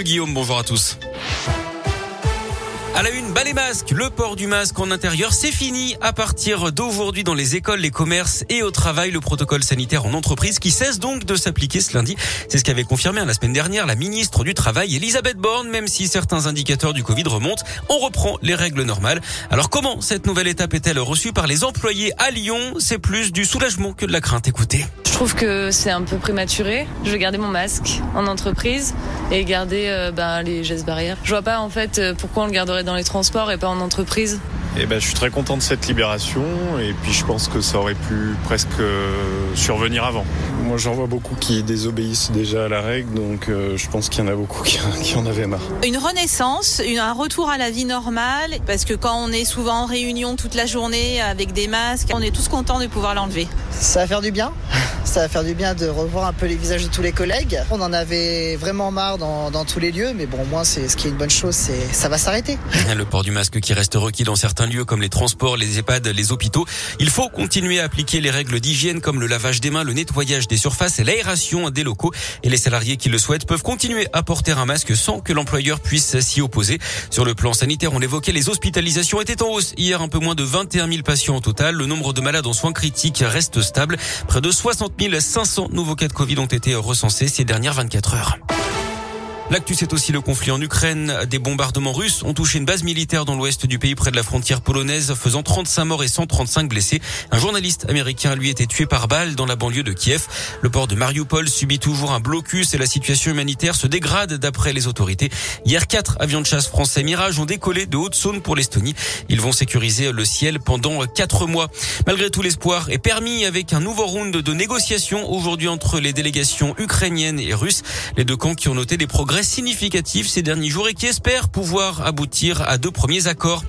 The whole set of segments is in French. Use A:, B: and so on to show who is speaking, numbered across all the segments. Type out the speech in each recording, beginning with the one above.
A: Guillaume, bonjour à tous. À la une, bas les masques. Le port du masque en intérieur, c'est fini. À partir d'aujourd'hui, dans les écoles, les commerces et au travail, le protocole sanitaire en entreprise qui cesse donc de s'appliquer ce lundi. C'est ce qu'avait confirmé la semaine dernière la ministre du Travail, Elisabeth Borne. Même si certains indicateurs du Covid remontent, on reprend les règles normales. Alors comment cette nouvelle étape est-elle reçue par les employés à Lyon? C'est plus du soulagement que de la crainte. Écoutez.
B: Je trouve que c'est un peu prématuré. Je vais garder mon masque en entreprise et garder euh, ben, les gestes barrières. Je vois pas en fait euh, pourquoi on le garderait dans les transports et pas en entreprise.
C: Eh ben, je suis très content de cette libération et puis je pense que ça aurait pu presque euh, survenir avant.
D: Moi j'en vois beaucoup qui désobéissent déjà à la règle donc euh, je pense qu'il y en a beaucoup qui, qui, en avaient marre.
E: Une renaissance, une, un retour à la vie normale parce que quand on est souvent en réunion toute la journée avec des masques, on est tous contents de pouvoir l'enlever.
F: Ça va faire du bien ça va faire du bien de revoir un peu les visages de tous les collègues. On en avait vraiment marre dans, dans tous les lieux, mais bon, au moins, c'est ce qui est une bonne chose, c'est ça va s'arrêter.
A: Le port du masque qui reste requis dans certains lieux comme les transports, les EHPAD, les hôpitaux. Il faut continuer à appliquer les règles d'hygiène comme le lavage des mains, le nettoyage des surfaces et l'aération des locaux. Et les salariés qui le souhaitent peuvent continuer à porter un masque sans que l'employeur puisse s'y opposer. Sur le plan sanitaire, on l'évoquait, les hospitalisations étaient en hausse. Hier, un peu moins de 21 000 patients au total. Le nombre de malades en soins critiques reste stable. Près de 60 500 nouveaux cas de Covid ont été recensés ces dernières 24 heures. L'actu, c'est aussi le conflit en Ukraine. Des bombardements russes ont touché une base militaire dans l'ouest du pays près de la frontière polonaise, faisant 35 morts et 135 blessés. Un journaliste américain, lui, était tué par balle dans la banlieue de Kiev. Le port de Mariupol subit toujours un blocus et la situation humanitaire se dégrade d'après les autorités. Hier, quatre avions de chasse français Mirage ont décollé de Haute-Saône pour l'Estonie. Ils vont sécuriser le ciel pendant quatre mois. Malgré tout, l'espoir est permis avec un nouveau round de négociations aujourd'hui entre les délégations ukrainiennes et russes. Les deux camps qui ont noté des progrès significatif ces derniers jours et qui espère pouvoir aboutir à deux premiers accords.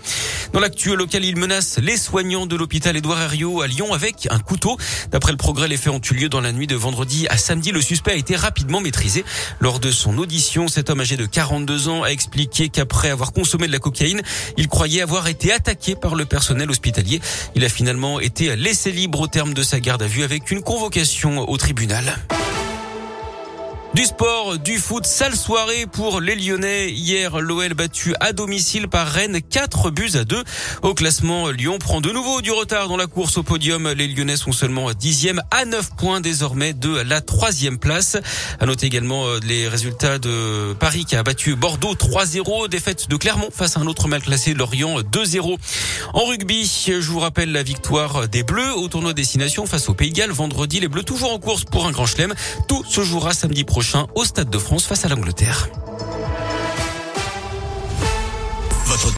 A: Dans l'actuel local, il menace les soignants de l'hôpital Édouard Herriot à Lyon avec un couteau. D'après le progrès, les faits ont eu lieu dans la nuit de vendredi à samedi. Le suspect a été rapidement maîtrisé. Lors de son audition, cet homme âgé de 42 ans a expliqué qu'après avoir consommé de la cocaïne, il croyait avoir été attaqué par le personnel hospitalier. Il a finalement été laissé libre au terme de sa garde à vue avec une convocation au tribunal. Du sport, du foot, sale soirée pour les Lyonnais. Hier, l'OL battu à domicile par Rennes, 4 buts à 2. Au classement, Lyon prend de nouveau du retard dans la course au podium. Les Lyonnais sont seulement dixième à 9 points désormais de la troisième place. À noter également euh, les résultats de Paris qui a battu Bordeaux 3-0. Défaite de Clermont face à un autre mal classé, Lorient 2-0. En rugby, je vous rappelle la victoire des Bleus au tournoi destination face au Pays Galles. Vendredi, les Bleus toujours en course pour un grand chelem. Tout se jouera samedi au Stade de France face à l'Angleterre.